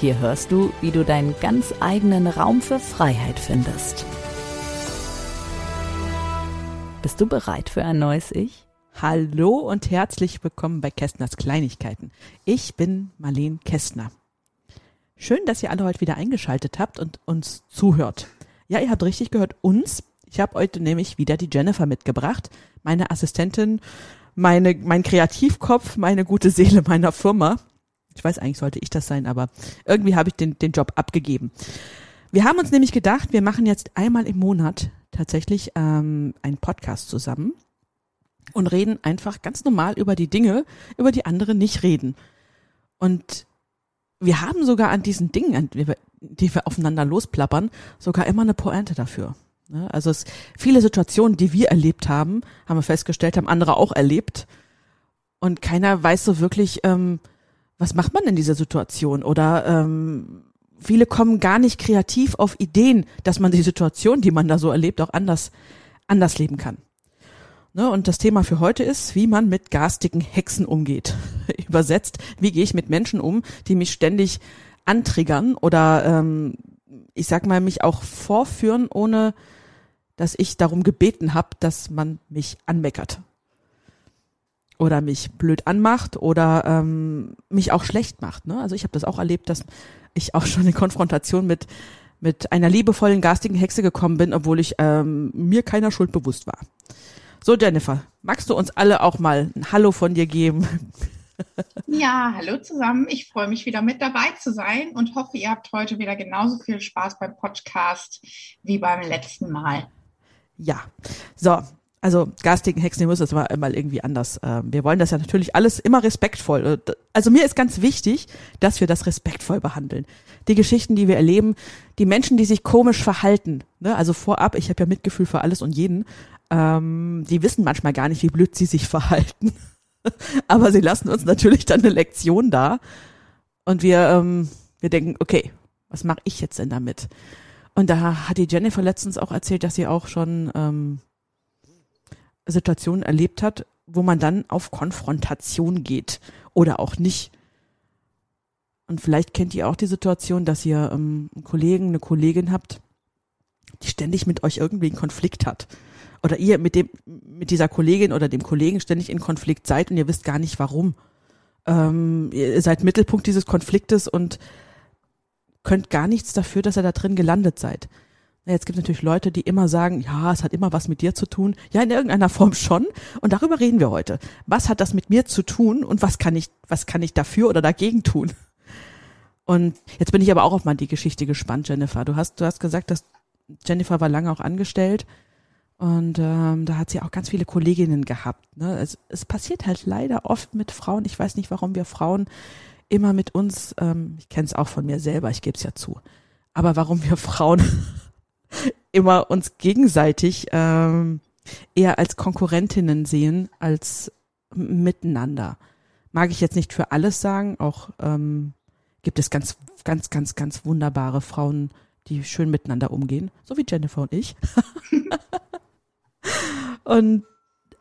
Hier hörst du, wie du deinen ganz eigenen Raum für Freiheit findest. Bist du bereit für ein neues Ich? Hallo und herzlich willkommen bei Kästners Kleinigkeiten. Ich bin Marlene Kästner. Schön, dass ihr alle heute wieder eingeschaltet habt und uns zuhört. Ja, ihr habt richtig gehört, uns. Ich habe heute nämlich wieder die Jennifer mitgebracht, meine Assistentin, meine, mein Kreativkopf, meine gute Seele meiner Firma. Ich weiß eigentlich, sollte ich das sein, aber irgendwie habe ich den, den Job abgegeben. Wir haben uns nämlich gedacht, wir machen jetzt einmal im Monat tatsächlich ähm, einen Podcast zusammen und reden einfach ganz normal über die Dinge, über die andere nicht reden. Und wir haben sogar an diesen Dingen, an die wir, die wir aufeinander losplappern, sogar immer eine Pointe dafür. Ne? Also es, viele Situationen, die wir erlebt haben, haben wir festgestellt, haben andere auch erlebt. Und keiner weiß so wirklich, ähm, was macht man in dieser Situation? Oder ähm, viele kommen gar nicht kreativ auf Ideen, dass man die Situation, die man da so erlebt, auch anders, anders leben kann. Ne, und das Thema für heute ist, wie man mit garstigen Hexen umgeht. Übersetzt, wie gehe ich mit Menschen um, die mich ständig antriggern oder ähm, ich sag mal, mich auch vorführen, ohne dass ich darum gebeten habe, dass man mich anmeckert. Oder mich blöd anmacht oder ähm, mich auch schlecht macht. Ne? Also ich habe das auch erlebt, dass ich auch schon in Konfrontation mit mit einer liebevollen garstigen Hexe gekommen bin, obwohl ich ähm, mir keiner Schuld bewusst war. So, Jennifer, magst du uns alle auch mal ein Hallo von dir geben? Ja, hallo zusammen. Ich freue mich wieder mit dabei zu sein und hoffe, ihr habt heute wieder genauso viel Spaß beim Podcast wie beim letzten Mal. Ja, so. Also garstigen Hexen, ihr müsst das mal, mal irgendwie anders. Ähm, wir wollen das ja natürlich alles immer respektvoll. Äh, also mir ist ganz wichtig, dass wir das respektvoll behandeln. Die Geschichten, die wir erleben, die Menschen, die sich komisch verhalten. Ne? Also vorab, ich habe ja Mitgefühl für alles und jeden, ähm, die wissen manchmal gar nicht, wie blöd sie sich verhalten. Aber sie lassen uns natürlich dann eine Lektion da. Und wir, ähm, wir denken, okay, was mache ich jetzt denn damit? Und da hat die Jennifer letztens auch erzählt, dass sie auch schon ähm, Situationen erlebt hat, wo man dann auf Konfrontation geht oder auch nicht. Und vielleicht kennt ihr auch die Situation, dass ihr ähm, einen Kollegen, eine Kollegin habt, die ständig mit euch irgendwie einen Konflikt hat oder ihr mit dem, mit dieser Kollegin oder dem Kollegen ständig in Konflikt seid und ihr wisst gar nicht warum. Ähm, ihr seid Mittelpunkt dieses Konfliktes und könnt gar nichts dafür, dass ihr da drin gelandet seid. Jetzt gibt es natürlich Leute, die immer sagen, ja, es hat immer was mit dir zu tun. Ja, in irgendeiner Form schon. Und darüber reden wir heute. Was hat das mit mir zu tun und was kann ich, was kann ich dafür oder dagegen tun? Und jetzt bin ich aber auch auf mal die Geschichte gespannt, Jennifer. Du hast, du hast gesagt, dass Jennifer war lange auch angestellt und ähm, da hat sie auch ganz viele Kolleginnen gehabt. Ne? Es, es passiert halt leider oft mit Frauen. Ich weiß nicht, warum wir Frauen immer mit uns, ähm, ich kenne es auch von mir selber, ich gebe es ja zu, aber warum wir Frauen immer uns gegenseitig ähm, eher als Konkurrentinnen sehen als miteinander. Mag ich jetzt nicht für alles sagen, auch ähm, gibt es ganz, ganz, ganz, ganz wunderbare Frauen, die schön miteinander umgehen, so wie Jennifer und ich. Und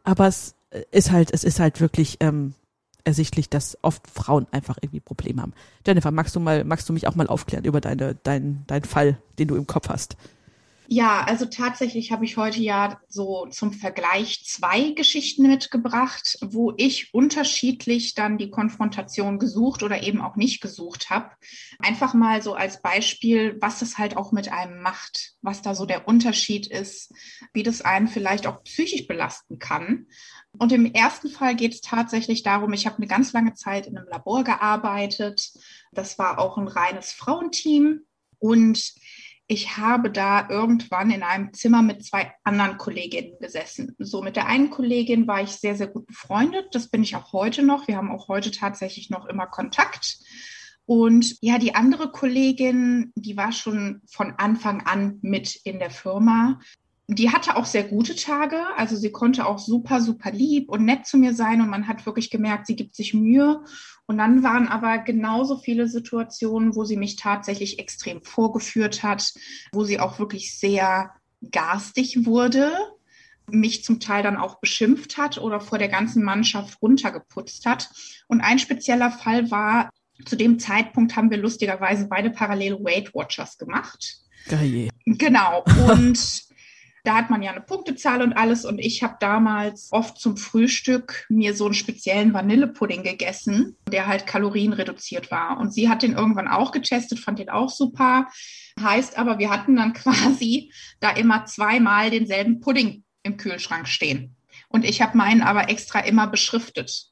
aber es ist halt, es ist halt wirklich ähm, ersichtlich, dass oft Frauen einfach irgendwie Probleme haben. Jennifer, magst du mal, magst du mich auch mal aufklären über deine, dein, dein Fall, den du im Kopf hast? Ja, also tatsächlich habe ich heute ja so zum Vergleich zwei Geschichten mitgebracht, wo ich unterschiedlich dann die Konfrontation gesucht oder eben auch nicht gesucht habe. Einfach mal so als Beispiel, was das halt auch mit einem macht, was da so der Unterschied ist, wie das einen vielleicht auch psychisch belasten kann. Und im ersten Fall geht es tatsächlich darum, ich habe eine ganz lange Zeit in einem Labor gearbeitet. Das war auch ein reines Frauenteam und ich habe da irgendwann in einem Zimmer mit zwei anderen Kolleginnen gesessen. So mit der einen Kollegin war ich sehr, sehr gut befreundet. Das bin ich auch heute noch. Wir haben auch heute tatsächlich noch immer Kontakt. Und ja, die andere Kollegin, die war schon von Anfang an mit in der Firma. Die hatte auch sehr gute Tage. Also sie konnte auch super, super lieb und nett zu mir sein. Und man hat wirklich gemerkt, sie gibt sich Mühe. Und dann waren aber genauso viele Situationen, wo sie mich tatsächlich extrem vorgeführt hat, wo sie auch wirklich sehr garstig wurde, mich zum Teil dann auch beschimpft hat oder vor der ganzen Mannschaft runtergeputzt hat. Und ein spezieller Fall war, zu dem Zeitpunkt haben wir lustigerweise beide parallel Weight Watchers gemacht. Geil. Genau. Und da hat man ja eine Punktezahl und alles. Und ich habe damals oft zum Frühstück mir so einen speziellen Vanillepudding gegessen, der halt kalorienreduziert war. Und sie hat den irgendwann auch getestet, fand den auch super. Heißt aber, wir hatten dann quasi da immer zweimal denselben Pudding im Kühlschrank stehen. Und ich habe meinen aber extra immer beschriftet.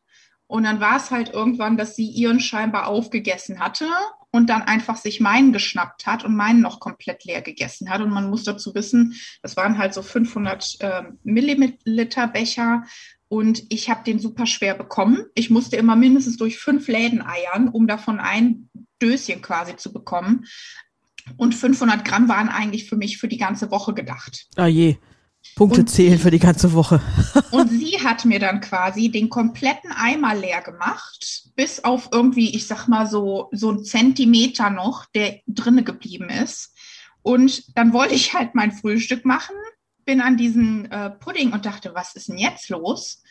Und dann war es halt irgendwann, dass sie ihren scheinbar aufgegessen hatte und dann einfach sich meinen geschnappt hat und meinen noch komplett leer gegessen hat. Und man muss dazu wissen, das waren halt so 500 äh, Milliliter Becher und ich habe den super schwer bekommen. Ich musste immer mindestens durch fünf Läden eiern, um davon ein Döschen quasi zu bekommen. Und 500 Gramm waren eigentlich für mich für die ganze Woche gedacht. Ah je. Punkte und zählen für die ganze Woche. und sie hat mir dann quasi den kompletten Eimer leer gemacht, bis auf irgendwie, ich sag mal so, so ein Zentimeter noch, der drinne geblieben ist. Und dann wollte ich halt mein Frühstück machen, bin an diesen äh, Pudding und dachte, was ist denn jetzt los?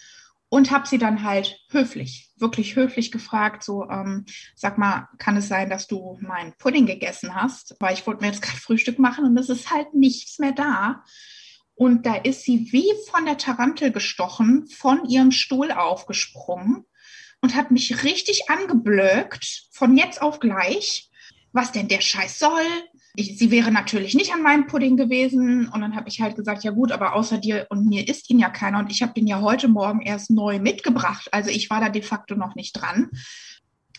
Und habe sie dann halt höflich, wirklich höflich gefragt, so, ähm, sag mal, kann es sein, dass du meinen Pudding gegessen hast? Weil ich wollte mir jetzt gerade Frühstück machen und es ist halt nichts mehr da. Und da ist sie wie von der Tarantel gestochen, von ihrem Stuhl aufgesprungen und hat mich richtig angeblöckt, von jetzt auf gleich, was denn der Scheiß soll. Ich, sie wäre natürlich nicht an meinem Pudding gewesen. Und dann habe ich halt gesagt, ja gut, aber außer dir und mir isst ihn ja keiner. Und ich habe den ja heute Morgen erst neu mitgebracht. Also ich war da de facto noch nicht dran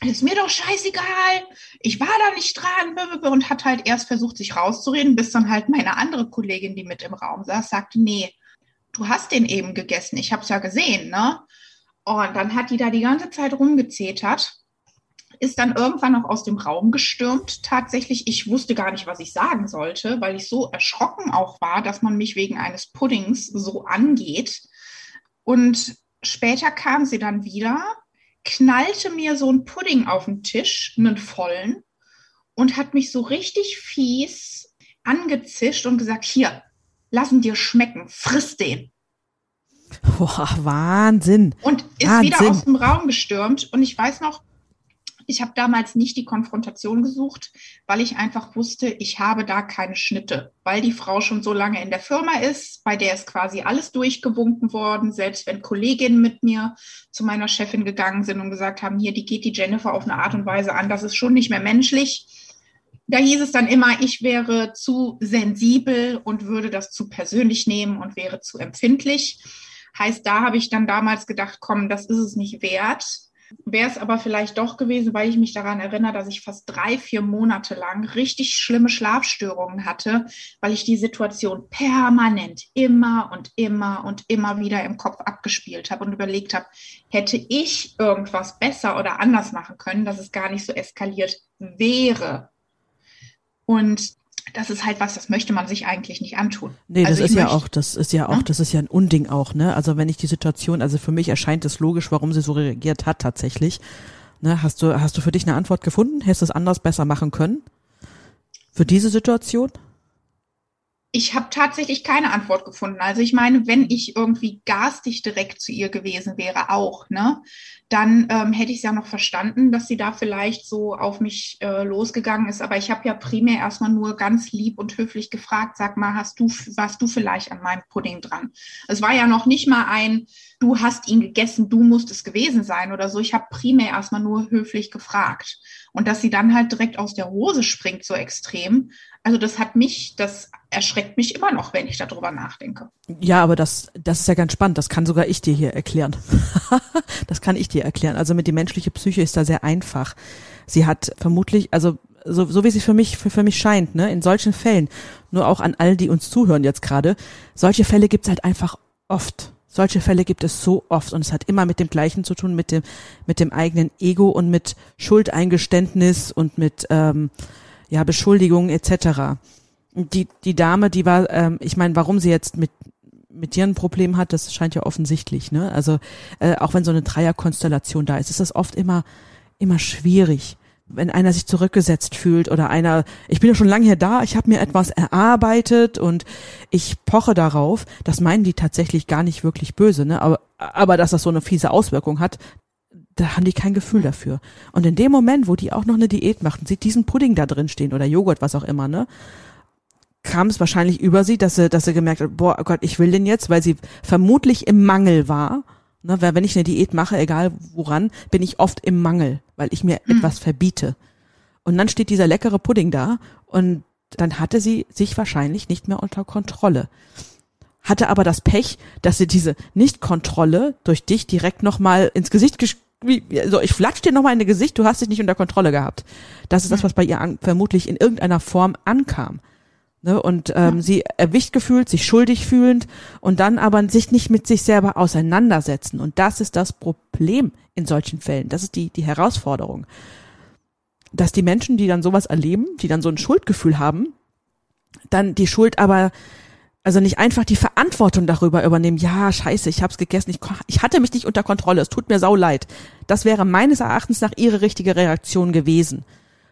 ist mir doch scheißegal, ich war da nicht dran und hat halt erst versucht, sich rauszureden, bis dann halt meine andere Kollegin, die mit im Raum saß, sagte, nee, du hast den eben gegessen, ich hab's ja gesehen, ne? Und dann hat die da die ganze Zeit rumgezetert, ist dann irgendwann noch aus dem Raum gestürmt. Tatsächlich, ich wusste gar nicht, was ich sagen sollte, weil ich so erschrocken auch war, dass man mich wegen eines Puddings so angeht. Und später kam sie dann wieder knallte mir so ein Pudding auf den Tisch, einen vollen, und hat mich so richtig fies angezischt und gesagt, hier, lassen dir schmecken, friss den. Boah, Wahnsinn. Und ist Wahnsinn. wieder aus dem Raum gestürmt. Und ich weiß noch, ich habe damals nicht die Konfrontation gesucht, weil ich einfach wusste, ich habe da keine Schnitte, weil die Frau schon so lange in der Firma ist, bei der ist quasi alles durchgewunken worden, selbst wenn Kolleginnen mit mir zu meiner Chefin gegangen sind und gesagt haben, hier, die geht die Jennifer auf eine Art und Weise an, das ist schon nicht mehr menschlich. Da hieß es dann immer, ich wäre zu sensibel und würde das zu persönlich nehmen und wäre zu empfindlich. Heißt, da habe ich dann damals gedacht, komm, das ist es nicht wert Wäre es aber vielleicht doch gewesen, weil ich mich daran erinnere, dass ich fast drei, vier Monate lang richtig schlimme Schlafstörungen hatte, weil ich die Situation permanent immer und immer und immer wieder im Kopf abgespielt habe und überlegt habe, hätte ich irgendwas besser oder anders machen können, dass es gar nicht so eskaliert wäre. Und das ist halt was, das möchte man sich eigentlich nicht antun. Nee, also das ist ja auch, das ist ja auch, das ist ja ein Unding auch, ne? Also wenn ich die Situation, also für mich erscheint es logisch, warum sie so reagiert hat tatsächlich. Ne, hast du, hast du für dich eine Antwort gefunden? Hättest du es anders besser machen können? Für diese Situation? ich habe tatsächlich keine Antwort gefunden. Also ich meine, wenn ich irgendwie garstig direkt zu ihr gewesen wäre, auch, ne, dann ähm, hätte ich es ja noch verstanden, dass sie da vielleicht so auf mich äh, losgegangen ist. Aber ich habe ja primär erstmal nur ganz lieb und höflich gefragt, sag mal, hast du, warst du vielleicht an meinem Pudding dran? Es war ja noch nicht mal ein, du hast ihn gegessen, du musst es gewesen sein oder so. Ich habe primär erstmal nur höflich gefragt. Und dass sie dann halt direkt aus der Hose springt, so extrem, also das hat mich, das erschreckt mich immer noch, wenn ich darüber nachdenke. Ja, aber das, das ist ja ganz spannend. Das kann sogar ich dir hier erklären. das kann ich dir erklären. Also mit die menschliche Psyche ist da sehr einfach. Sie hat vermutlich, also so, so wie sie für mich für, für mich scheint, ne, in solchen Fällen, nur auch an all die uns zuhören jetzt gerade, solche Fälle gibt's halt einfach oft Solche Fälle gibt es so oft und es hat immer mit dem Gleichen zu tun, mit dem, mit dem eigenen Ego und mit Schuldeingeständnis und mit ähm, ja, Beschuldigungen etc. Die, die Dame, die war, ähm, ich meine, warum sie jetzt mit mit dir ein Problem hat, das scheint ja offensichtlich, ne? Also äh, auch wenn so eine Dreierkonstellation da ist, ist das oft immer immer schwierig wenn einer sich zurückgesetzt fühlt oder einer, ich bin ja schon lange hier da, ich habe mir etwas erarbeitet und ich poche darauf, das meinen die tatsächlich gar nicht wirklich böse, ne? Aber, aber dass das so eine fiese Auswirkung hat, da haben die kein Gefühl dafür. Und in dem Moment, wo die auch noch eine Diät machten, sieht diesen Pudding da drin stehen oder Joghurt, was auch immer, ne? kam es wahrscheinlich über sie, dass sie, dass sie gemerkt hat, boah oh Gott, ich will den jetzt, weil sie vermutlich im Mangel war Ne, weil wenn ich eine Diät mache, egal woran, bin ich oft im Mangel, weil ich mir hm. etwas verbiete. Und dann steht dieser leckere Pudding da und dann hatte sie sich wahrscheinlich nicht mehr unter Kontrolle. Hatte aber das Pech, dass sie diese Nicht-Kontrolle durch dich direkt nochmal ins Gesicht wie, also ich flatsch dir nochmal in das Gesicht, du hast dich nicht unter Kontrolle gehabt. Das ist das, was bei ihr vermutlich in irgendeiner Form ankam. Ne, und ähm, ja. sie erwischt gefühlt, sich schuldig fühlend und dann aber sich nicht mit sich selber auseinandersetzen. Und das ist das Problem in solchen Fällen. Das ist die, die Herausforderung. Dass die Menschen, die dann sowas erleben, die dann so ein Schuldgefühl haben, dann die Schuld aber, also nicht einfach die Verantwortung darüber übernehmen, ja, scheiße, ich hab's gegessen, ich, ich hatte mich nicht unter Kontrolle, es tut mir sau leid. Das wäre meines Erachtens nach ihre richtige Reaktion gewesen.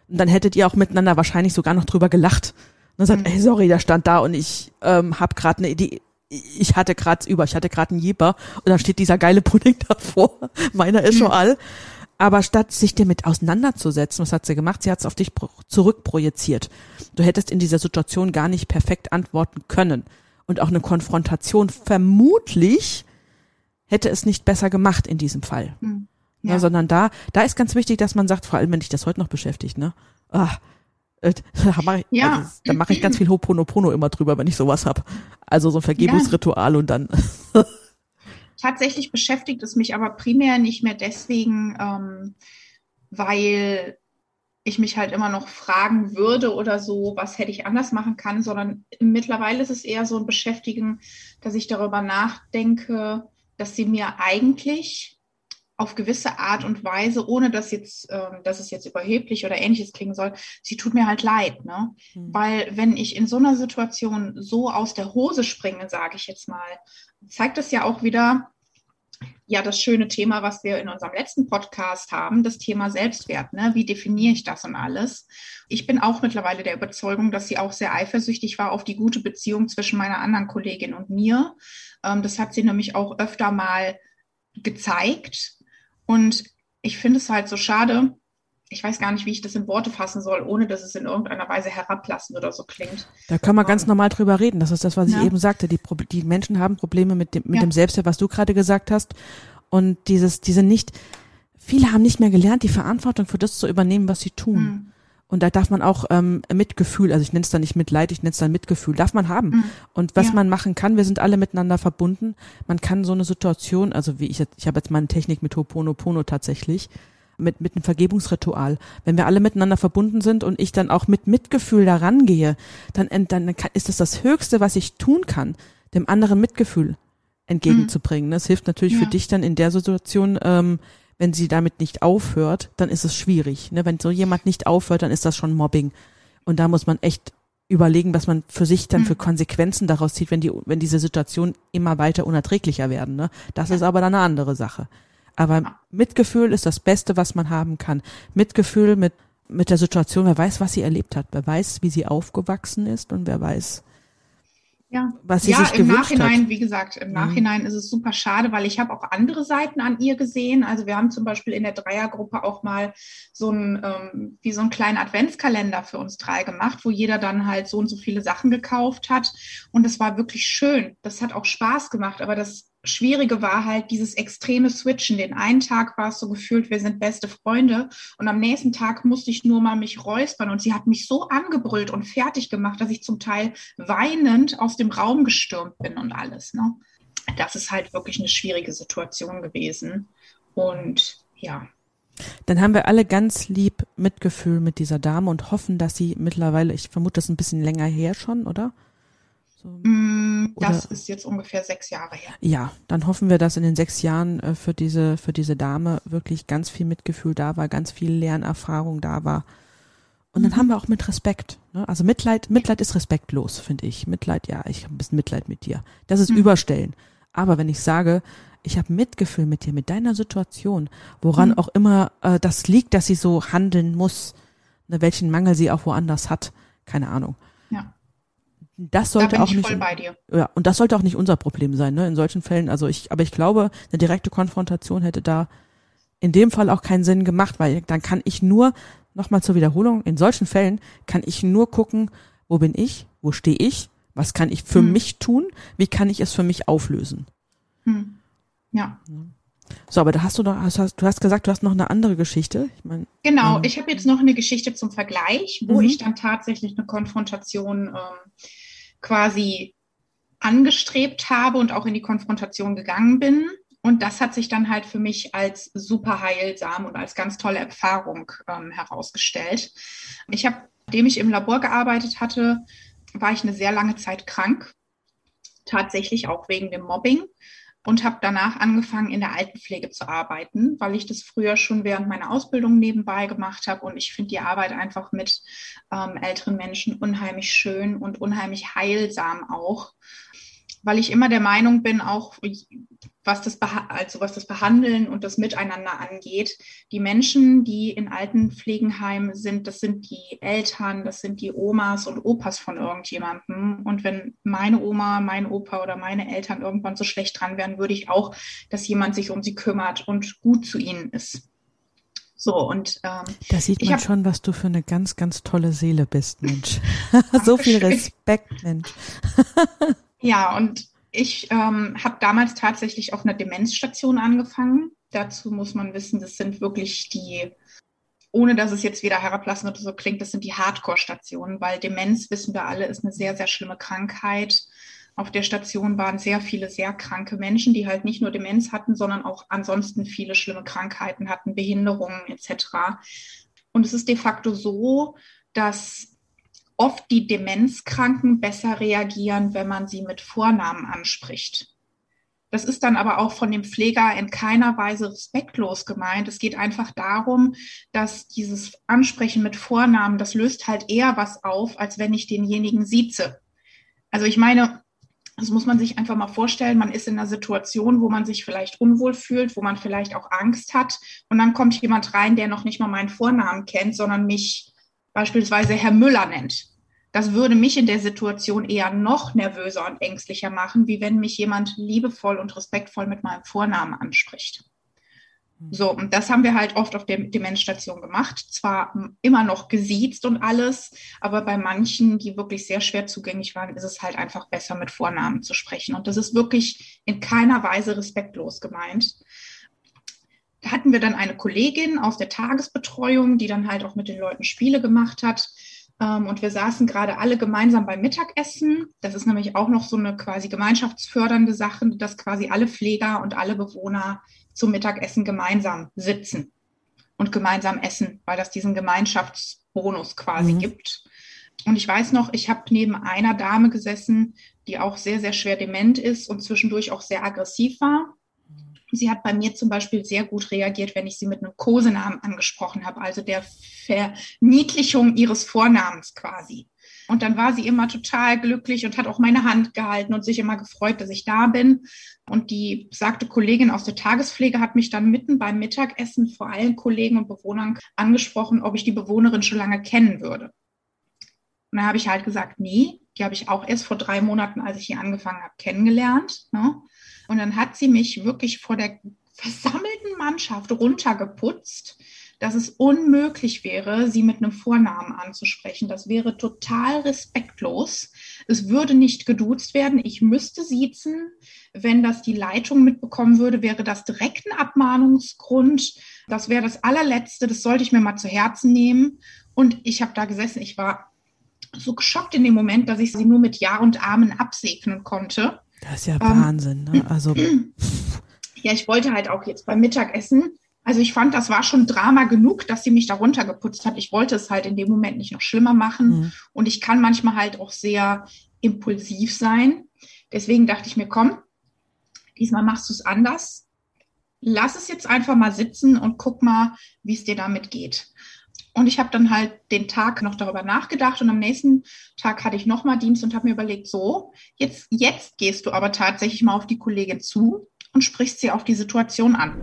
Und dann hättet ihr auch miteinander wahrscheinlich sogar noch drüber gelacht und sagt, ey, sorry, der stand da und ich ähm, hab gerade eine Idee. Ich hatte gerade über, ich hatte gerade einen Jeber und dann steht dieser geile Pudding davor. Meiner ist schon mhm. all. Aber statt sich damit auseinanderzusetzen, was hat sie gemacht? Sie hat es auf dich zurückprojiziert. Du hättest in dieser Situation gar nicht perfekt antworten können. Und auch eine Konfrontation vermutlich hätte es nicht besser gemacht in diesem Fall. Mhm. Ja. Ja, sondern da, da ist ganz wichtig, dass man sagt, vor allem wenn dich das heute noch beschäftigt, ne? Ach, da mache ich, ja. also, da mach ich ganz viel Hoponopono immer drüber, wenn ich sowas hab. Also so ein Vergebungsritual ja. und dann. Tatsächlich beschäftigt es mich aber primär nicht mehr deswegen, ähm, weil ich mich halt immer noch fragen würde oder so, was hätte ich anders machen kann, sondern mittlerweile ist es eher so ein Beschäftigen, dass ich darüber nachdenke, dass sie mir eigentlich auf gewisse Art und Weise, ohne dass jetzt, äh, dass es jetzt überheblich oder ähnliches klingen soll, sie tut mir halt leid, ne? Mhm. Weil wenn ich in so einer Situation so aus der Hose springe, sage ich jetzt mal, zeigt das ja auch wieder, ja, das schöne Thema, was wir in unserem letzten Podcast haben, das Thema Selbstwert, ne? Wie definiere ich das und alles? Ich bin auch mittlerweile der Überzeugung, dass sie auch sehr eifersüchtig war auf die gute Beziehung zwischen meiner anderen Kollegin und mir. Ähm, das hat sie nämlich auch öfter mal gezeigt. Und ich finde es halt so schade, ich weiß gar nicht, wie ich das in Worte fassen soll, ohne dass es in irgendeiner Weise herablassen oder so klingt. Da kann man ganz normal drüber reden. Das ist das, was ich ja. eben sagte. Die, die, Menschen haben Probleme mit dem, mit ja. dem Selbstwert, was du gerade gesagt hast. Und dieses, diese nicht, viele haben nicht mehr gelernt, die Verantwortung für das zu übernehmen, was sie tun. Mhm. Und da darf man auch ähm, Mitgefühl, also ich nenne es dann nicht Mitleid, ich nenne es dann Mitgefühl, darf man haben. Mhm. Und was ja. man machen kann, wir sind alle miteinander verbunden. Man kann so eine Situation, also wie ich jetzt, ich habe jetzt meine Technik mit Hoponopono tatsächlich, mit, mit einem Vergebungsritual. Wenn wir alle miteinander verbunden sind und ich dann auch mit Mitgefühl daran gehe, dann, dann ist das das Höchste, was ich tun kann, dem anderen Mitgefühl entgegenzubringen. Mhm. Das hilft natürlich ja. für dich dann in der Situation, ähm, wenn sie damit nicht aufhört, dann ist es schwierig. Ne? Wenn so jemand nicht aufhört, dann ist das schon Mobbing. Und da muss man echt überlegen, was man für sich dann mhm. für Konsequenzen daraus zieht, wenn die, wenn diese Situationen immer weiter unerträglicher werden. Ne? Das ja. ist aber dann eine andere Sache. Aber Mitgefühl ist das Beste, was man haben kann. Mitgefühl mit, mit der Situation, wer weiß, was sie erlebt hat, wer weiß, wie sie aufgewachsen ist und wer weiß, ja, was sie ja, sich im Nachhinein, hat. wie gesagt, im mhm. Nachhinein ist es super schade, weil ich habe auch andere Seiten an ihr gesehen. Also wir haben zum Beispiel in der Dreiergruppe auch mal so ein, ähm, wie so einen kleinen Adventskalender für uns drei gemacht, wo jeder dann halt so und so viele Sachen gekauft hat. Und das war wirklich schön. Das hat auch Spaß gemacht, aber das Schwierige war halt dieses extreme Switchen. Den einen Tag war es so gefühlt, wir sind beste Freunde und am nächsten Tag musste ich nur mal mich räuspern und sie hat mich so angebrüllt und fertig gemacht, dass ich zum Teil weinend aus dem Raum gestürmt bin und alles. Ne? Das ist halt wirklich eine schwierige Situation gewesen und ja. Dann haben wir alle ganz lieb Mitgefühl mit dieser Dame und hoffen, dass sie mittlerweile, ich vermute, das ist ein bisschen länger her schon, oder? So, mm, das ist jetzt ungefähr sechs Jahre her. Ja, dann hoffen wir, dass in den sechs Jahren äh, für diese, für diese Dame wirklich ganz viel Mitgefühl da war, ganz viel Lernerfahrung da war. Und dann mhm. haben wir auch mit Respekt. Ne? Also Mitleid, Mitleid ist respektlos, finde ich. Mitleid, ja, ich habe ein bisschen Mitleid mit dir. Das ist mhm. Überstellen. Aber wenn ich sage, ich habe Mitgefühl mit dir, mit deiner Situation, woran mhm. auch immer äh, das liegt, dass sie so handeln muss, ne, welchen Mangel sie auch woanders hat, keine Ahnung. Das sollte da auch nicht. Ja, und das sollte auch nicht unser Problem sein, ne? In solchen Fällen. Also ich, aber ich glaube, eine direkte Konfrontation hätte da in dem Fall auch keinen Sinn gemacht, weil dann kann ich nur nochmal zur Wiederholung, in solchen Fällen kann ich nur gucken, wo bin ich, wo stehe ich, was kann ich für hm. mich tun, wie kann ich es für mich auflösen. Hm. Ja. So, aber da hast du noch, hast, du hast gesagt, du hast noch eine andere Geschichte. Ich mein, genau, ähm, ich habe jetzt noch eine Geschichte zum Vergleich, wo mhm. ich dann tatsächlich eine Konfrontation ähm, quasi angestrebt habe und auch in die Konfrontation gegangen bin. Und das hat sich dann halt für mich als super heilsam und als ganz tolle Erfahrung ähm, herausgestellt. Ich habe, nachdem ich im Labor gearbeitet hatte, war ich eine sehr lange Zeit krank, tatsächlich auch wegen dem Mobbing und habe danach angefangen, in der Altenpflege zu arbeiten, weil ich das früher schon während meiner Ausbildung nebenbei gemacht habe. Und ich finde die Arbeit einfach mit ähm, älteren Menschen unheimlich schön und unheimlich heilsam auch weil ich immer der Meinung bin, auch was das, also was das Behandeln und das Miteinander angeht, die Menschen, die in Altenpflegenheimen sind, das sind die Eltern, das sind die Omas und Opas von irgendjemandem. Und wenn meine Oma, mein Opa oder meine Eltern irgendwann so schlecht dran wären, würde ich auch, dass jemand sich um sie kümmert und gut zu ihnen ist. So, und ähm, da sieht man hab, schon, was du für eine ganz, ganz tolle Seele bist, Mensch. so viel Respekt, Mensch. Ja, und ich ähm, habe damals tatsächlich auf einer Demenzstation angefangen. Dazu muss man wissen, das sind wirklich die, ohne dass es jetzt wieder herablassen oder so klingt, das sind die Hardcore-Stationen, weil Demenz, wissen wir alle, ist eine sehr, sehr schlimme Krankheit. Auf der Station waren sehr viele sehr kranke Menschen, die halt nicht nur Demenz hatten, sondern auch ansonsten viele schlimme Krankheiten hatten, Behinderungen etc. Und es ist de facto so, dass oft die Demenzkranken besser reagieren, wenn man sie mit Vornamen anspricht. Das ist dann aber auch von dem Pfleger in keiner Weise respektlos gemeint. Es geht einfach darum, dass dieses Ansprechen mit Vornamen, das löst halt eher was auf, als wenn ich denjenigen sieze. Also ich meine, das muss man sich einfach mal vorstellen. Man ist in einer Situation, wo man sich vielleicht unwohl fühlt, wo man vielleicht auch Angst hat. Und dann kommt jemand rein, der noch nicht mal meinen Vornamen kennt, sondern mich beispielsweise Herr Müller nennt. Das würde mich in der Situation eher noch nervöser und ängstlicher machen, wie wenn mich jemand liebevoll und respektvoll mit meinem Vornamen anspricht. So, und das haben wir halt oft auf der Demenzstation gemacht. Zwar immer noch gesiezt und alles, aber bei manchen, die wirklich sehr schwer zugänglich waren, ist es halt einfach besser, mit Vornamen zu sprechen. Und das ist wirklich in keiner Weise respektlos gemeint. Da hatten wir dann eine Kollegin aus der Tagesbetreuung, die dann halt auch mit den Leuten Spiele gemacht hat. Ähm, und wir saßen gerade alle gemeinsam beim Mittagessen. Das ist nämlich auch noch so eine quasi gemeinschaftsfördernde Sache, dass quasi alle Pfleger und alle Bewohner zum Mittagessen gemeinsam sitzen und gemeinsam essen, weil das diesen Gemeinschaftsbonus quasi mhm. gibt. Und ich weiß noch, ich habe neben einer Dame gesessen, die auch sehr, sehr schwer dement ist und zwischendurch auch sehr aggressiv war. Sie hat bei mir zum Beispiel sehr gut reagiert, wenn ich sie mit einem Kosenamen angesprochen habe, also der Verniedlichung ihres Vornamens quasi. Und dann war sie immer total glücklich und hat auch meine Hand gehalten und sich immer gefreut, dass ich da bin. Und die besagte Kollegin aus der Tagespflege hat mich dann mitten beim Mittagessen vor allen Kollegen und Bewohnern angesprochen, ob ich die Bewohnerin schon lange kennen würde. Und da habe ich halt gesagt, nee, die habe ich auch erst vor drei Monaten, als ich hier angefangen habe, kennengelernt. Ne? Und dann hat sie mich wirklich vor der versammelten Mannschaft runtergeputzt, dass es unmöglich wäre, sie mit einem Vornamen anzusprechen. Das wäre total respektlos. Es würde nicht geduzt werden. Ich müsste siezen. Wenn das die Leitung mitbekommen würde, wäre das direkt ein Abmahnungsgrund. Das wäre das allerletzte. Das sollte ich mir mal zu Herzen nehmen. Und ich habe da gesessen. Ich war so geschockt in dem Moment, dass ich sie nur mit Ja und Amen absegnen konnte. Das ist ja ähm, Wahnsinn, ne? Also. Ja, ich wollte halt auch jetzt beim Mittagessen. Also ich fand, das war schon Drama genug, dass sie mich da runtergeputzt hat. Ich wollte es halt in dem Moment nicht noch schlimmer machen. Mhm. Und ich kann manchmal halt auch sehr impulsiv sein. Deswegen dachte ich mir, komm, diesmal machst du es anders. Lass es jetzt einfach mal sitzen und guck mal, wie es dir damit geht. Und ich habe dann halt den Tag noch darüber nachgedacht und am nächsten Tag hatte ich nochmal Dienst und habe mir überlegt, so, jetzt, jetzt gehst du aber tatsächlich mal auf die Kollegin zu und sprichst sie auf die Situation an.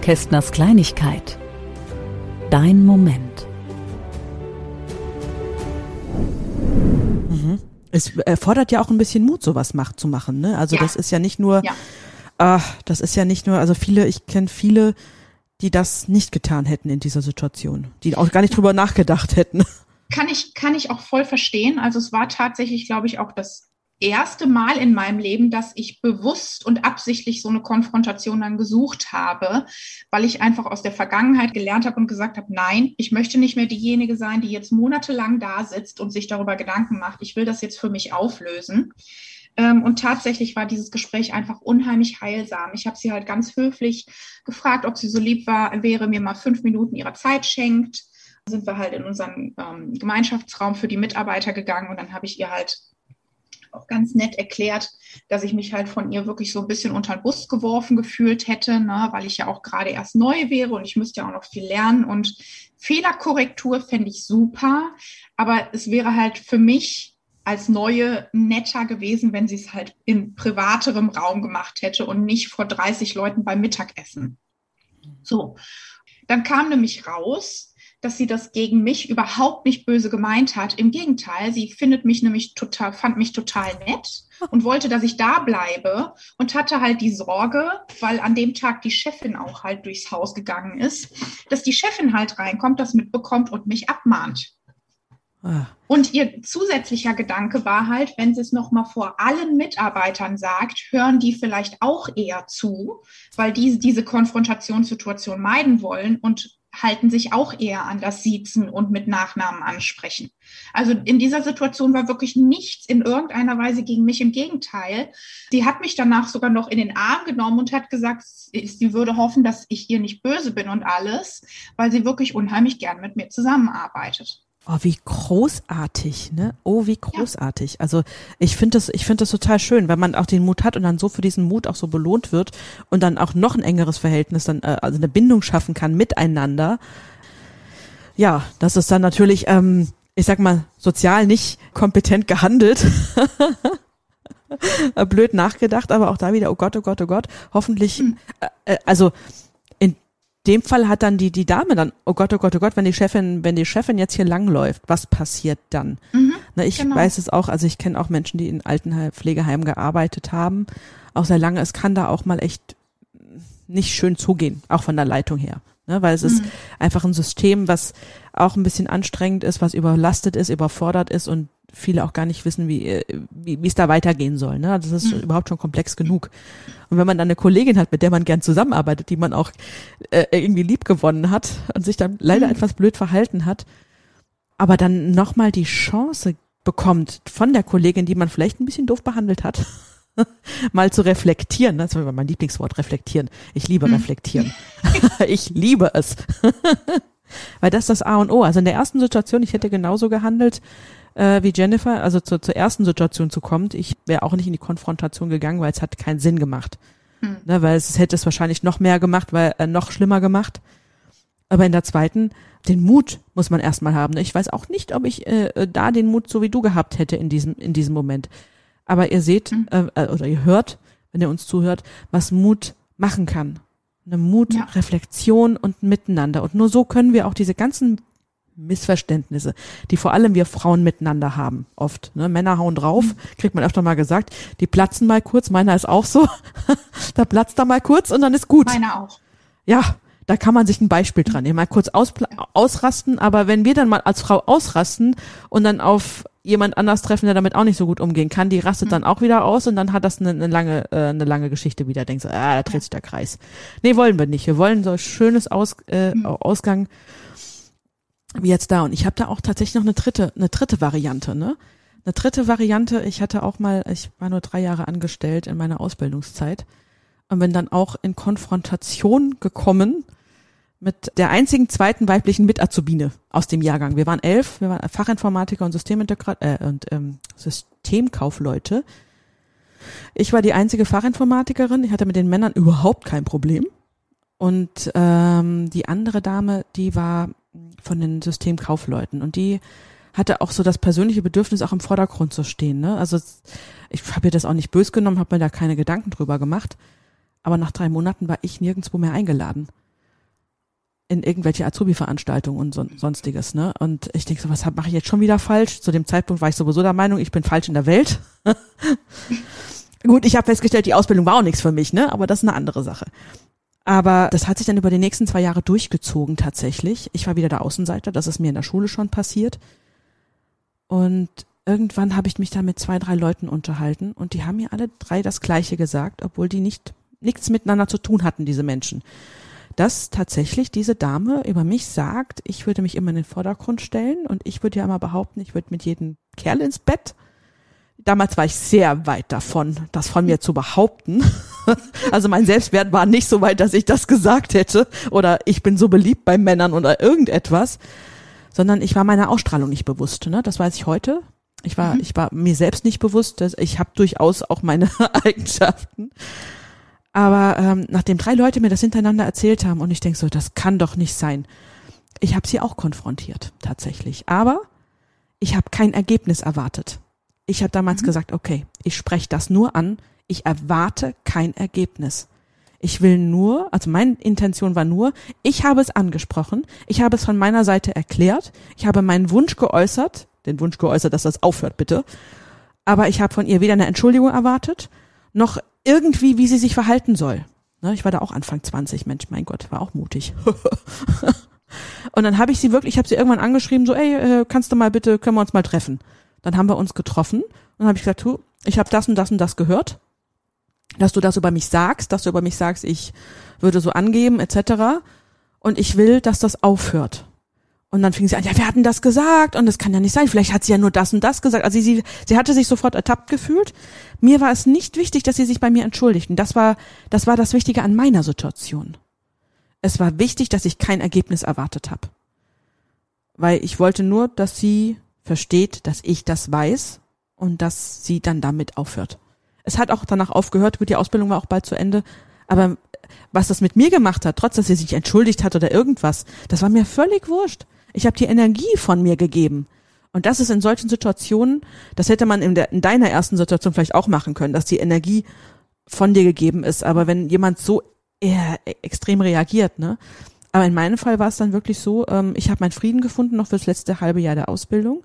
Kästners Kleinigkeit. Dein Moment. Mhm. Es erfordert ja auch ein bisschen Mut, sowas macht, zu machen. Ne? Also ja. das ist ja nicht nur, ja. ach, das ist ja nicht nur, also viele, ich kenne viele, die das nicht getan hätten in dieser Situation, die auch gar nicht drüber nachgedacht hätten. Kann ich, kann ich auch voll verstehen. Also es war tatsächlich, glaube ich, auch das erste Mal in meinem Leben, dass ich bewusst und absichtlich so eine Konfrontation dann gesucht habe, weil ich einfach aus der Vergangenheit gelernt habe und gesagt habe, nein, ich möchte nicht mehr diejenige sein, die jetzt monatelang da sitzt und sich darüber Gedanken macht. Ich will das jetzt für mich auflösen. Ähm, und tatsächlich war dieses Gespräch einfach unheimlich heilsam. Ich habe sie halt ganz höflich gefragt, ob sie so lieb war, wäre, mir mal fünf Minuten ihrer Zeit schenkt. Dann sind wir halt in unseren ähm, Gemeinschaftsraum für die Mitarbeiter gegangen und dann habe ich ihr halt auch ganz nett erklärt, dass ich mich halt von ihr wirklich so ein bisschen unter den Bus geworfen gefühlt hätte, ne, weil ich ja auch gerade erst neu wäre und ich müsste ja auch noch viel lernen. Und Fehlerkorrektur fände ich super, aber es wäre halt für mich als neue netter gewesen, wenn sie es halt in privaterem Raum gemacht hätte und nicht vor 30 Leuten beim Mittagessen. So, dann kam nämlich raus, dass sie das gegen mich überhaupt nicht böse gemeint hat. Im Gegenteil, sie findet mich nämlich total, fand mich total nett und wollte, dass ich da bleibe und hatte halt die Sorge, weil an dem Tag die Chefin auch halt durchs Haus gegangen ist, dass die Chefin halt reinkommt, das mitbekommt und mich abmahnt. Ah. Und ihr zusätzlicher Gedanke war halt, wenn sie es nochmal vor allen Mitarbeitern sagt, hören die vielleicht auch eher zu, weil die diese Konfrontationssituation meiden wollen und halten sich auch eher an das Siezen und mit Nachnamen ansprechen. Also in dieser Situation war wirklich nichts in irgendeiner Weise gegen mich. Im Gegenteil, sie hat mich danach sogar noch in den Arm genommen und hat gesagt, sie würde hoffen, dass ich ihr nicht böse bin und alles, weil sie wirklich unheimlich gern mit mir zusammenarbeitet. Oh, wie großartig, ne? Oh, wie großartig. Ja. Also ich finde das, ich finde das total schön, wenn man auch den Mut hat und dann so für diesen Mut auch so belohnt wird und dann auch noch ein engeres Verhältnis, dann äh, also eine Bindung schaffen kann miteinander. Ja, das ist dann natürlich, ähm, ich sag mal, sozial nicht kompetent gehandelt. Blöd nachgedacht, aber auch da wieder, oh Gott, oh Gott, oh Gott, hoffentlich, hm. äh, äh also dem Fall hat dann die, die Dame dann, oh Gott, oh Gott, oh Gott, wenn die Chefin, wenn die Chefin jetzt hier langläuft, was passiert dann? Mhm, Na, ich genau. weiß es auch, also ich kenne auch Menschen, die in Altenpflegeheimen gearbeitet haben, auch sehr lange. Es kann da auch mal echt nicht schön zugehen, auch von der Leitung her. Ne, weil es mhm. ist einfach ein System, was auch ein bisschen anstrengend ist, was überlastet ist, überfordert ist und viele auch gar nicht wissen, wie, äh, wie, wie es da weitergehen soll. Ne? Das ist mhm. überhaupt schon komplex genug. Und wenn man dann eine Kollegin hat, mit der man gern zusammenarbeitet, die man auch äh, irgendwie lieb gewonnen hat und sich dann leider mhm. etwas blöd verhalten hat, aber dann nochmal die Chance bekommt von der Kollegin, die man vielleicht ein bisschen doof behandelt hat, mal zu reflektieren. Das ist mein Lieblingswort, reflektieren. Ich liebe mhm. reflektieren. ich liebe es. Weil das ist das A und O. Also in der ersten Situation, ich hätte genauso gehandelt, äh, wie Jennifer, also zur, zur ersten Situation zu kommt, ich wäre auch nicht in die Konfrontation gegangen, weil es hat keinen Sinn gemacht. Hm. Ne, weil es, es hätte es wahrscheinlich noch mehr gemacht, weil äh, noch schlimmer gemacht. Aber in der zweiten, den Mut muss man erstmal haben. Ich weiß auch nicht, ob ich äh, da den Mut so wie du gehabt hätte in diesem, in diesem Moment. Aber ihr seht hm. äh, äh oder ihr hört, wenn ihr uns zuhört, was Mut machen kann. Eine Mut, ja. Reflexion und Miteinander. Und nur so können wir auch diese ganzen Missverständnisse, die vor allem wir Frauen miteinander haben, oft. Ne? Männer hauen drauf, mhm. kriegt man öfter mal gesagt, die platzen mal kurz, meiner ist auch so, da platzt er mal kurz und dann ist gut. Meiner auch. Ja, da kann man sich ein Beispiel dran nehmen, mal kurz ausrasten, aber wenn wir dann mal als Frau ausrasten und dann auf jemand anders treffen, der damit auch nicht so gut umgehen kann, die rastet mhm. dann auch wieder aus und dann hat das eine, eine lange, äh, eine lange Geschichte wieder. Denkst du, ah, da dreht sich der Kreis. Nee, wollen wir nicht. Wir wollen so ein schönes Aus, äh, mhm. Ausgang wie jetzt da. Und ich habe da auch tatsächlich noch eine dritte, eine dritte Variante, ne? Eine dritte Variante, ich hatte auch mal, ich war nur drei Jahre angestellt in meiner Ausbildungszeit und bin dann auch in Konfrontation gekommen mit der einzigen zweiten weiblichen Mitazubine aus dem Jahrgang. Wir waren elf, wir waren Fachinformatiker und Systemintegrat äh, und ähm, Systemkaufleute. Ich war die einzige Fachinformatikerin. Ich hatte mit den Männern überhaupt kein Problem. Und ähm, die andere Dame, die war von den Systemkaufleuten und die hatte auch so das persönliche Bedürfnis, auch im Vordergrund zu stehen. Ne? Also ich habe ihr das auch nicht bös genommen, habe mir da keine Gedanken drüber gemacht. Aber nach drei Monaten war ich nirgendwo mehr eingeladen in irgendwelche Azubi-Veranstaltungen und so, sonstiges, ne? Und ich denke so, was mache ich jetzt schon wieder falsch? Zu dem Zeitpunkt war ich sowieso der Meinung, ich bin falsch in der Welt. Gut, ich habe festgestellt, die Ausbildung war auch nichts für mich, ne? Aber das ist eine andere Sache. Aber das hat sich dann über die nächsten zwei Jahre durchgezogen tatsächlich. Ich war wieder der Außenseiter, das ist mir in der Schule schon passiert. Und irgendwann habe ich mich da mit zwei, drei Leuten unterhalten und die haben mir alle drei das Gleiche gesagt, obwohl die nicht nichts miteinander zu tun hatten, diese Menschen dass tatsächlich diese Dame über mich sagt, ich würde mich immer in den Vordergrund stellen und ich würde ja immer behaupten, ich würde mit jedem Kerl ins Bett. Damals war ich sehr weit davon, das von mir zu behaupten. Also mein Selbstwert war nicht so weit, dass ich das gesagt hätte oder ich bin so beliebt bei Männern oder irgendetwas, sondern ich war meiner Ausstrahlung nicht bewusst. Ne? Das weiß ich heute. Ich war, mhm. ich war mir selbst nicht bewusst. Dass ich habe durchaus auch meine Eigenschaften. Aber ähm, nachdem drei Leute mir das hintereinander erzählt haben und ich denke so, das kann doch nicht sein. Ich habe sie auch konfrontiert, tatsächlich. Aber ich habe kein Ergebnis erwartet. Ich habe damals mhm. gesagt, okay, ich spreche das nur an. Ich erwarte kein Ergebnis. Ich will nur, also meine Intention war nur, ich habe es angesprochen, ich habe es von meiner Seite erklärt, ich habe meinen Wunsch geäußert, den Wunsch geäußert, dass das aufhört, bitte. Aber ich habe von ihr weder eine Entschuldigung erwartet, noch irgendwie, wie sie sich verhalten soll. Ne, ich war da auch Anfang 20, Mensch, mein Gott, war auch mutig. und dann habe ich sie wirklich, ich habe sie irgendwann angeschrieben, so, ey, äh, kannst du mal bitte, können wir uns mal treffen? Dann haben wir uns getroffen und dann habe ich gesagt, du, ich habe das und das und das gehört, dass du das über mich sagst, dass du über mich sagst, ich würde so angeben, etc. Und ich will, dass das aufhört. Und dann fing sie an, ja, wir hatten das gesagt und das kann ja nicht sein. Vielleicht hat sie ja nur das und das gesagt. Also sie, sie hatte sich sofort ertappt gefühlt. Mir war es nicht wichtig, dass sie sich bei mir entschuldigt. Und das war, das war das Wichtige an meiner Situation. Es war wichtig, dass ich kein Ergebnis erwartet habe. Weil ich wollte nur, dass sie versteht, dass ich das weiß und dass sie dann damit aufhört. Es hat auch danach aufgehört, gut, die Ausbildung war auch bald zu Ende, aber was das mit mir gemacht hat, trotz dass sie sich entschuldigt hat oder irgendwas, das war mir völlig wurscht. Ich habe die Energie von mir gegeben. Und das ist in solchen Situationen, das hätte man in, der, in deiner ersten Situation vielleicht auch machen können, dass die Energie von dir gegeben ist. Aber wenn jemand so eher extrem reagiert, ne? Aber in meinem Fall war es dann wirklich so, ähm, ich habe meinen Frieden gefunden noch fürs letzte halbe Jahr der Ausbildung.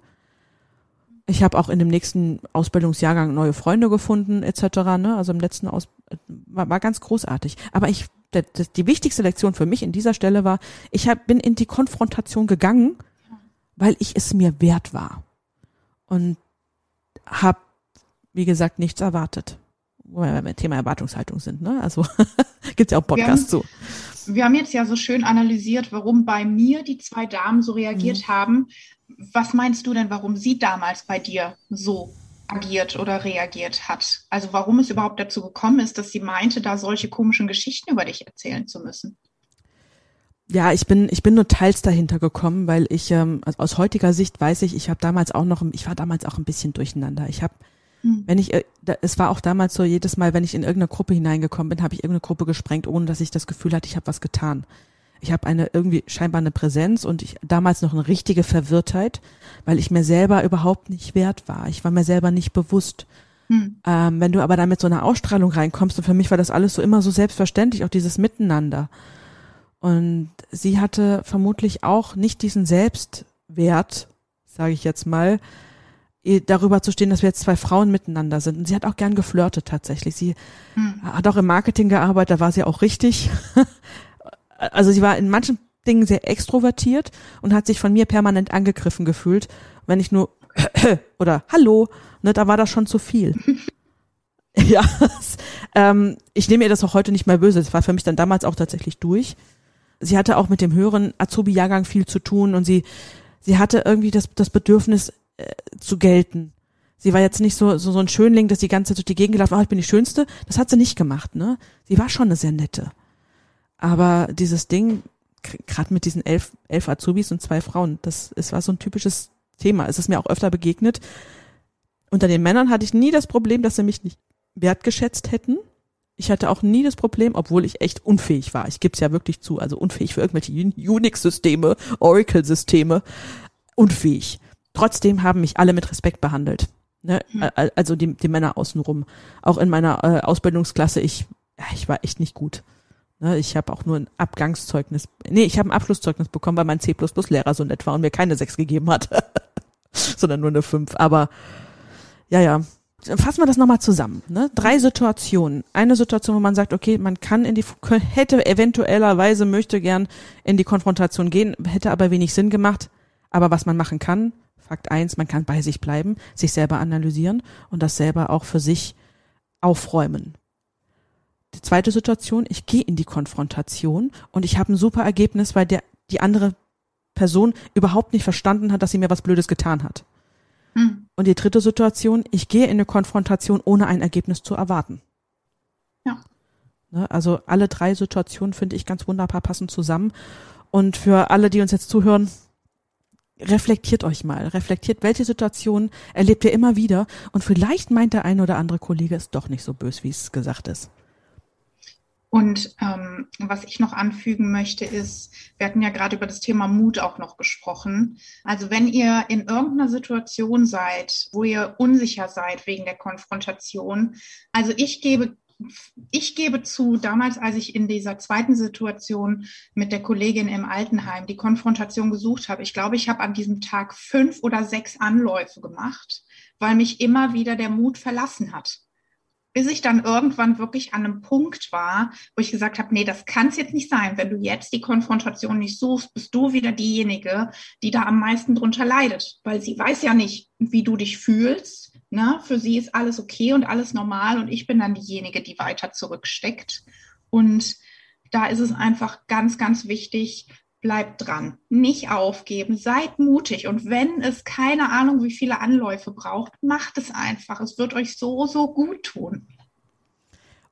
Ich habe auch in dem nächsten Ausbildungsjahrgang neue Freunde gefunden, etc. Ne? Also im letzten Aus war, war ganz großartig. Aber ich der, das, die wichtigste Lektion für mich in dieser Stelle war, ich hab, bin in die Konfrontation gegangen, weil ich es mir wert war. Und habe, wie gesagt, nichts erwartet. Wo wir beim Thema Erwartungshaltung sind. Ne? Also gibt ja auch Podcasts zu. Wir haben jetzt ja so schön analysiert, warum bei mir die zwei Damen so reagiert mhm. haben. Was meinst du denn, warum sie damals bei dir so agiert oder reagiert hat. Also warum es überhaupt dazu gekommen ist, dass sie meinte, da solche komischen Geschichten über dich erzählen zu müssen. Ja, ich bin ich bin nur teils dahinter gekommen, weil ich ähm, also aus heutiger Sicht weiß ich, ich habe damals auch noch ich war damals auch ein bisschen durcheinander. Ich habe hm. wenn ich äh, es war auch damals so jedes Mal, wenn ich in irgendeine Gruppe hineingekommen bin, habe ich irgendeine Gruppe gesprengt, ohne dass ich das Gefühl hatte, ich habe was getan ich habe eine irgendwie scheinbar eine Präsenz und ich damals noch eine richtige Verwirrtheit, weil ich mir selber überhaupt nicht wert war. Ich war mir selber nicht bewusst. Hm. Ähm, wenn du aber da mit so einer Ausstrahlung reinkommst, und für mich war das alles so immer so selbstverständlich, auch dieses Miteinander. Und sie hatte vermutlich auch nicht diesen Selbstwert, sage ich jetzt mal, darüber zu stehen, dass wir jetzt zwei Frauen miteinander sind. Und sie hat auch gern geflirtet tatsächlich. Sie hm. hat auch im Marketing gearbeitet, da war sie auch richtig. also sie war in manchen Dingen sehr extrovertiert und hat sich von mir permanent angegriffen gefühlt. Wenn ich nur oder Hallo, ne, da war das schon zu viel. ja, ähm, ich nehme ihr das auch heute nicht mehr böse. Das war für mich dann damals auch tatsächlich durch. Sie hatte auch mit dem höheren Azubi-Jahrgang viel zu tun und sie, sie hatte irgendwie das, das Bedürfnis äh, zu gelten. Sie war jetzt nicht so, so, so ein Schönling, dass die ganze Zeit durch die Gegend gelaufen, oh, ich bin die Schönste. Das hat sie nicht gemacht, ne? Sie war schon eine sehr nette. Aber dieses Ding, gerade mit diesen elf, elf Azubis und zwei Frauen, das es war so ein typisches Thema. Es ist mir auch öfter begegnet. Unter den Männern hatte ich nie das Problem, dass sie mich nicht wertgeschätzt hätten. Ich hatte auch nie das Problem, obwohl ich echt unfähig war. Ich gebe es ja wirklich zu, also unfähig für irgendwelche Unix-Systeme, Oracle-Systeme, unfähig. Trotzdem haben mich alle mit Respekt behandelt. Ne? Mhm. Also die, die Männer außenrum. Auch in meiner äh, Ausbildungsklasse, ich, ich war echt nicht gut. Ne? Ich habe auch nur ein Abgangszeugnis, nee, ich habe ein Abschlusszeugnis bekommen, weil mein C++-Lehrer so nett war und mir keine 6 gegeben hat, sondern nur eine 5. Aber ja, ja, fassen wir das nochmal zusammen. Ne? Drei Situationen. Eine Situation, wo man sagt, okay, man kann in die, hätte eventuellerweise, möchte gern in die Konfrontation gehen, hätte aber wenig Sinn gemacht. Aber was man machen kann, Fakt eins, man kann bei sich bleiben, sich selber analysieren und das selber auch für sich aufräumen. Die zweite Situation, ich gehe in die Konfrontation und ich habe ein super Ergebnis, weil der, die andere Person überhaupt nicht verstanden hat, dass sie mir was Blödes getan hat. Hm. Und die dritte Situation, ich gehe in eine Konfrontation, ohne ein Ergebnis zu erwarten. Ja. Ne, also alle drei Situationen finde ich ganz wunderbar passen zusammen. Und für alle, die uns jetzt zuhören, reflektiert euch mal, reflektiert, welche Situation erlebt ihr immer wieder und vielleicht meint der eine oder andere Kollege es doch nicht so bös, wie es gesagt ist. Und ähm, was ich noch anfügen möchte, ist, wir hatten ja gerade über das Thema Mut auch noch gesprochen. Also wenn ihr in irgendeiner Situation seid, wo ihr unsicher seid wegen der Konfrontation, also ich gebe ich gebe zu, damals, als ich in dieser zweiten Situation mit der Kollegin im Altenheim die Konfrontation gesucht habe, ich glaube, ich habe an diesem Tag fünf oder sechs Anläufe gemacht, weil mich immer wieder der Mut verlassen hat bis ich dann irgendwann wirklich an einem Punkt war, wo ich gesagt habe, nee, das kann es jetzt nicht sein. Wenn du jetzt die Konfrontation nicht suchst, bist du wieder diejenige, die da am meisten drunter leidet, weil sie weiß ja nicht, wie du dich fühlst. Ne? Für sie ist alles okay und alles normal und ich bin dann diejenige, die weiter zurücksteckt. Und da ist es einfach ganz, ganz wichtig, bleibt dran, nicht aufgeben, seid mutig und wenn es keine Ahnung, wie viele Anläufe braucht, macht es einfach. Es wird euch so, so gut tun.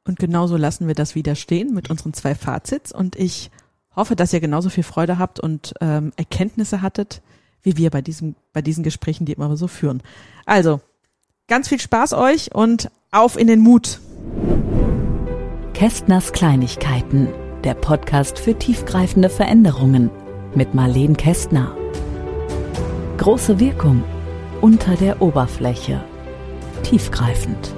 Und genauso lassen wir das wieder stehen mit unseren zwei Fazits und ich hoffe, dass ihr genauso viel Freude habt und ähm, Erkenntnisse hattet, wie wir bei diesem, bei diesen Gesprächen, die immer so führen. Also, ganz viel Spaß euch und auf in den Mut. Kästners Kleinigkeiten der Podcast für tiefgreifende Veränderungen mit Marleen Kästner. Große Wirkung unter der Oberfläche. Tiefgreifend.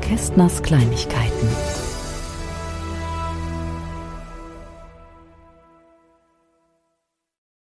Kästners Kleinigkeiten.